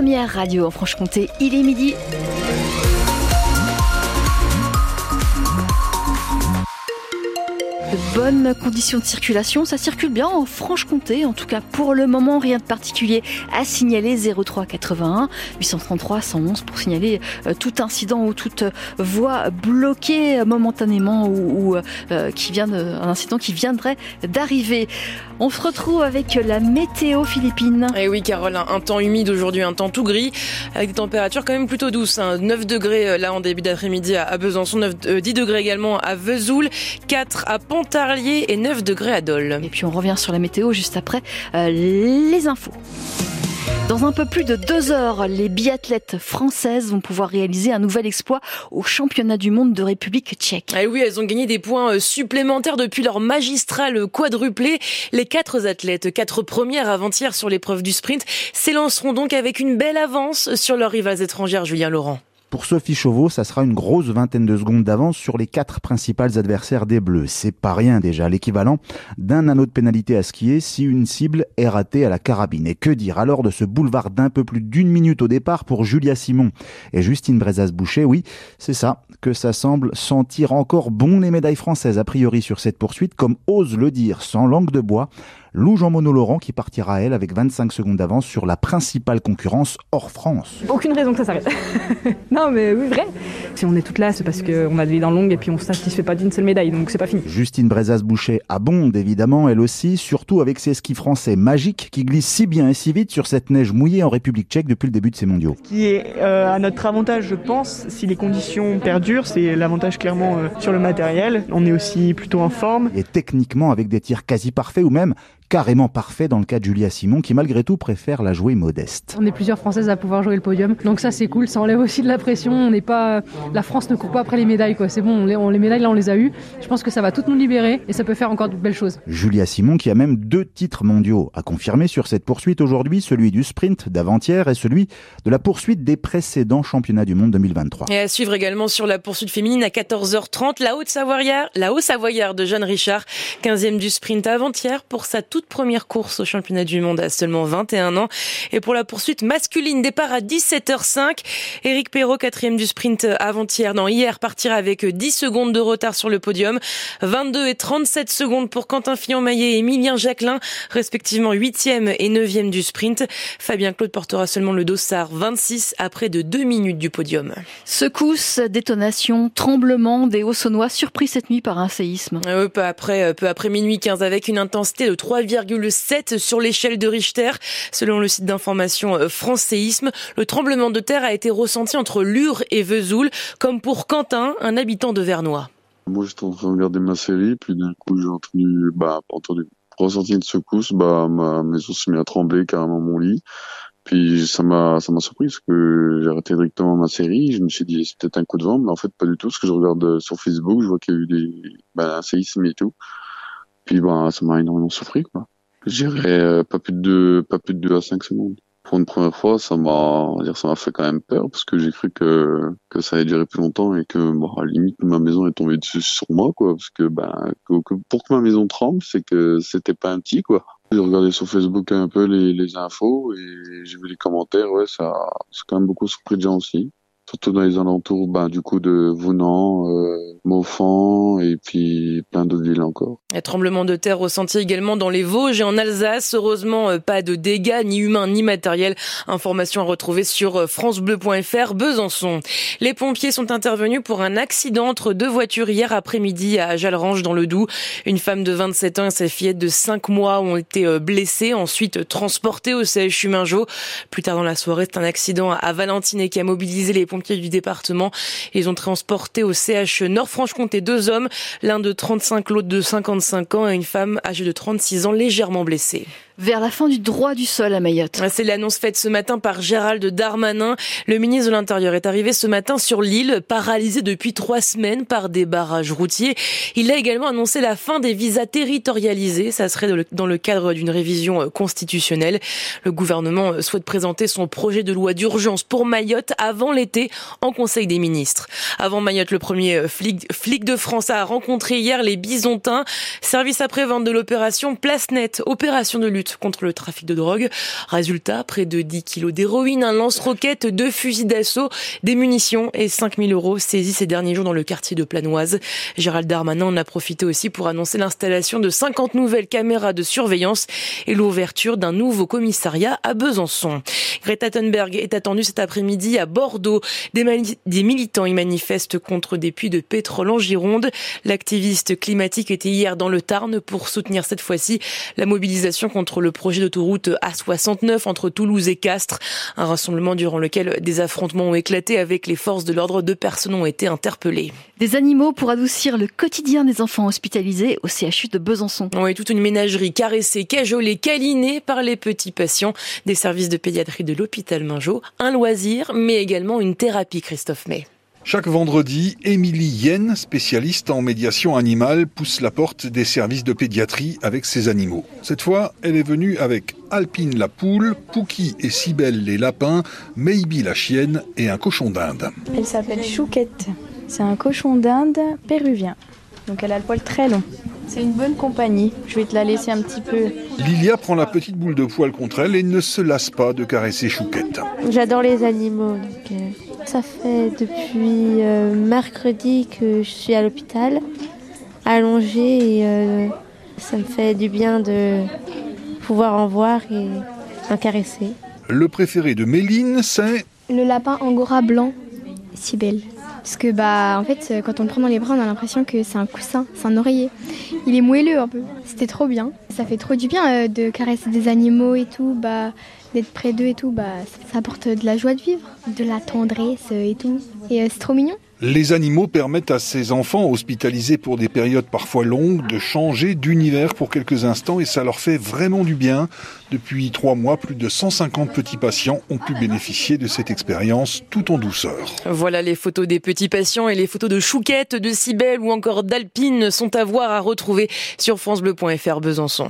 première radio en Franche-Comté. Il est midi. Bonnes conditions de circulation. Ça circule bien en Franche-Comté. En tout cas, pour le moment, rien de particulier à signaler. 03 81 833 111 pour signaler euh, tout incident ou toute voie bloquée momentanément ou, euh, qui vient de, un incident qui viendrait d'arriver. On se retrouve avec la météo philippine. Et eh oui, Carole, un temps humide aujourd'hui, un temps tout gris, avec des températures quand même plutôt douces. 9 hein. degrés euh, là en début d'après-midi à Besançon, 9, 10 degrés également à Vesoul, 4 à Pont Pontarlier et 9 degrés à Dole. Et puis on revient sur la météo juste après euh, les infos. Dans un peu plus de deux heures, les biathlètes françaises vont pouvoir réaliser un nouvel exploit au championnat du monde de République tchèque. Ah oui, elles ont gagné des points euh, supplémentaires depuis leur magistral quadruplé. Les quatre athlètes, quatre premières avant-hier sur l'épreuve du sprint, s'élanceront donc avec une belle avance sur leurs rivales étrangères, Julien Laurent. Pour Sophie Chauveau, ça sera une grosse vingtaine de secondes d'avance sur les quatre principales adversaires des Bleus. C'est pas rien déjà, l'équivalent d'un anneau de pénalité à skier si une cible est ratée à la carabine. Et que dire alors de ce boulevard d'un peu plus d'une minute au départ pour Julia Simon et Justine Brezas-Boucher Oui, c'est ça, que ça semble sentir encore bon les médailles françaises a priori sur cette poursuite, comme ose le dire sans langue de bois Lou Jean-Mono Laurent qui partira elle avec 25 secondes d'avance sur la principale concurrence hors France. Aucune raison que ça s'arrête. non mais oui, vrai. Si on est toutes là, c'est parce qu'on a des dents longues et puis on ne satisfait pas d'une seule médaille, donc c'est pas fini. Justine Brezas-Boucher abonde évidemment, elle aussi, surtout avec ses skis français magiques qui glissent si bien et si vite sur cette neige mouillée en République tchèque depuis le début de ces mondiaux. Ce qui est euh, à notre avantage, je pense, si les conditions perdurent, c'est l'avantage clairement euh, sur le matériel. On est aussi plutôt en forme. Et techniquement avec des tirs quasi parfaits ou même carrément parfait dans le cas de Julia Simon qui malgré tout préfère la jouer modeste. On est plusieurs Françaises à pouvoir jouer le podium, donc ça c'est cool, ça enlève aussi de la pression. On n'est pas, la France ne court pas après les médailles quoi. C'est bon, les, médailles là on les a eues. Je pense que ça va toutes nous libérer et ça peut faire encore de belles choses. Julia Simon qui a même deux titres mondiaux à confirmer sur cette poursuite aujourd'hui, celui du sprint d'avant-hier et celui de la poursuite des précédents championnats du monde 2023. Et à suivre également sur la poursuite féminine à 14h30, la Haute-Savoyard, la Haute-Savoyard de Jeanne Richard, 15e du sprint avant-hier pour sa toute première course au championnat du monde à seulement 21 ans. Et pour la poursuite masculine, départ à 17h05. Eric Perrault, quatrième du sprint avant-hier, non, hier, partira avec 10 secondes de retard sur le podium. 22 et 37 secondes pour Quentin Fillon-Maillet et Emilien Jacquelin, respectivement 8e et 9e du sprint. Fabien Claude portera seulement le dossard 26 après de 2 minutes du podium. Secousse, détonation, tremblement des Hauts-Saunois surpris cette nuit par un séisme. Euh, peu après, peu après minuit 15 avec une intensité de 3,7 sur l'échelle de Richter. Selon le site d'information euh, France Séisme, le tremblement de terre a été ressenti entre Lure et Vesoul, comme pour Quentin, un habitant de Vernois. Moi, j'étais en train de regarder ma série, puis d'un coup, j'ai entendu, bah, entendu, ressenti une secousse, bah, ma maison s'est mis à trembler, carrément mon lit. Puis ça m'a ça m'a surpris parce que j'ai arrêté directement ma série. Je me suis dit c'est peut-être un coup de vent, mais en fait pas du tout. Parce que je regarde euh, sur Facebook, je vois qu'il y a eu des bah, un séisme et tout. Puis bah ça m'a énormément surpris quoi. J'irais euh, pas plus de deux, pas plus de deux à cinq secondes. Pour une première fois, ça m'a dire ça m'a fait quand même peur parce que j'ai cru que que ça allait durer plus longtemps et que bon, à limite ma maison est tombée dessus sur moi quoi parce que que, pour que ma maison tremble, c'est que c'était pas un petit quoi. J'ai regardé sur Facebook un peu les, les infos et j'ai vu les commentaires, ouais, ça, c'est quand même beaucoup surpris de gens aussi surtout dans les alentours ben, de Vounan, euh, et puis plein d'autres villes encore. Un tremblement de terre ressenti également dans les Vosges et en Alsace. Heureusement, euh, pas de dégâts ni humains ni matériels. Information à retrouver sur euh, francebleu.fr Besançon. Les pompiers sont intervenus pour un accident entre deux voitures hier après-midi à Jalrange dans le Doubs. Une femme de 27 ans et sa fillette de 5 mois ont été euh, blessées, ensuite transportées au CHU Mingeot. Plus tard dans la soirée, c'est un accident à Valentine qui a mobilisé les pompiers du département. Ils ont transporté au CH Nord-Franche-Comté deux hommes, l'un de 35, l'autre de 55 ans et une femme âgée de 36 ans légèrement blessée vers la fin du droit du sol à Mayotte. C'est l'annonce faite ce matin par Gérald Darmanin. Le ministre de l'Intérieur est arrivé ce matin sur l'île, paralysé depuis trois semaines par des barrages routiers. Il a également annoncé la fin des visas territorialisés. Ça serait dans le cadre d'une révision euh, constitutionnelle. Le gouvernement euh, souhaite présenter son projet de loi d'urgence pour Mayotte avant l'été en Conseil des ministres. Avant Mayotte, le premier euh, flic, de France a rencontré hier les Bisontins. Service après-vente de l'opération Place Net, opération de lutte contre le trafic de drogue. Résultat, près de 10 kilos d'héroïne, un lance-roquette, deux fusils d'assaut, des munitions et 5000 euros saisis ces derniers jours dans le quartier de Planoise. Gérald Darmanin en a profité aussi pour annoncer l'installation de 50 nouvelles caméras de surveillance et l'ouverture d'un nouveau commissariat à Besançon. Greta Thunberg est attendue cet après-midi à Bordeaux. Des militants y manifestent contre des puits de pétrole en Gironde. L'activiste climatique était hier dans le Tarn pour soutenir cette fois-ci la mobilisation contre le projet d'autoroute A69 entre Toulouse et Castres. Un rassemblement durant lequel des affrontements ont éclaté avec les forces de l'ordre. Deux personnes ont été interpellées. Des animaux pour adoucir le quotidien des enfants hospitalisés au CHU de Besançon. Oui, toute une ménagerie caressée, cajolée, câlinée par les petits patients des services de pédiatrie de l'hôpital Mingeot. Un loisir, mais également une thérapie, Christophe May. Chaque vendredi, Émilie Yen, spécialiste en médiation animale, pousse la porte des services de pédiatrie avec ses animaux. Cette fois, elle est venue avec Alpine la poule, Pouki et Cybelle les lapins, Maybe la chienne et un cochon d'Inde. Elle s'appelle Chouquette. C'est un cochon d'Inde péruvien. Donc elle a le poil très long. C'est une bonne compagnie. Je vais te la laisser un petit peu. Lilia prend la petite boule de poil contre elle et ne se lasse pas de caresser Chouquette. J'adore les animaux. Donc, euh, ça fait depuis euh, mercredi que je suis à l'hôpital, allongée, et euh, ça me fait du bien de pouvoir en voir et en caresser. Le préféré de Méline, c'est Le lapin angora blanc, si belle. Parce que bah en fait quand on le prend dans les bras on a l'impression que c'est un coussin, c'est un oreiller. Il est moelleux un peu. C'était trop bien. Ça fait trop du bien euh, de caresser des animaux et tout, bah d'être près d'eux et tout, bah ça apporte de la joie de vivre, de la tendresse et tout. Et euh, c'est trop mignon. Les animaux permettent à ces enfants hospitalisés pour des périodes parfois longues de changer d'univers pour quelques instants et ça leur fait vraiment du bien. Depuis trois mois, plus de 150 petits patients ont pu bénéficier de cette expérience tout en douceur. Voilà les photos des petits patients et les photos de Chouquette, de Cybelle ou encore d'Alpine sont à voir à retrouver sur francebleu.fr Besançon.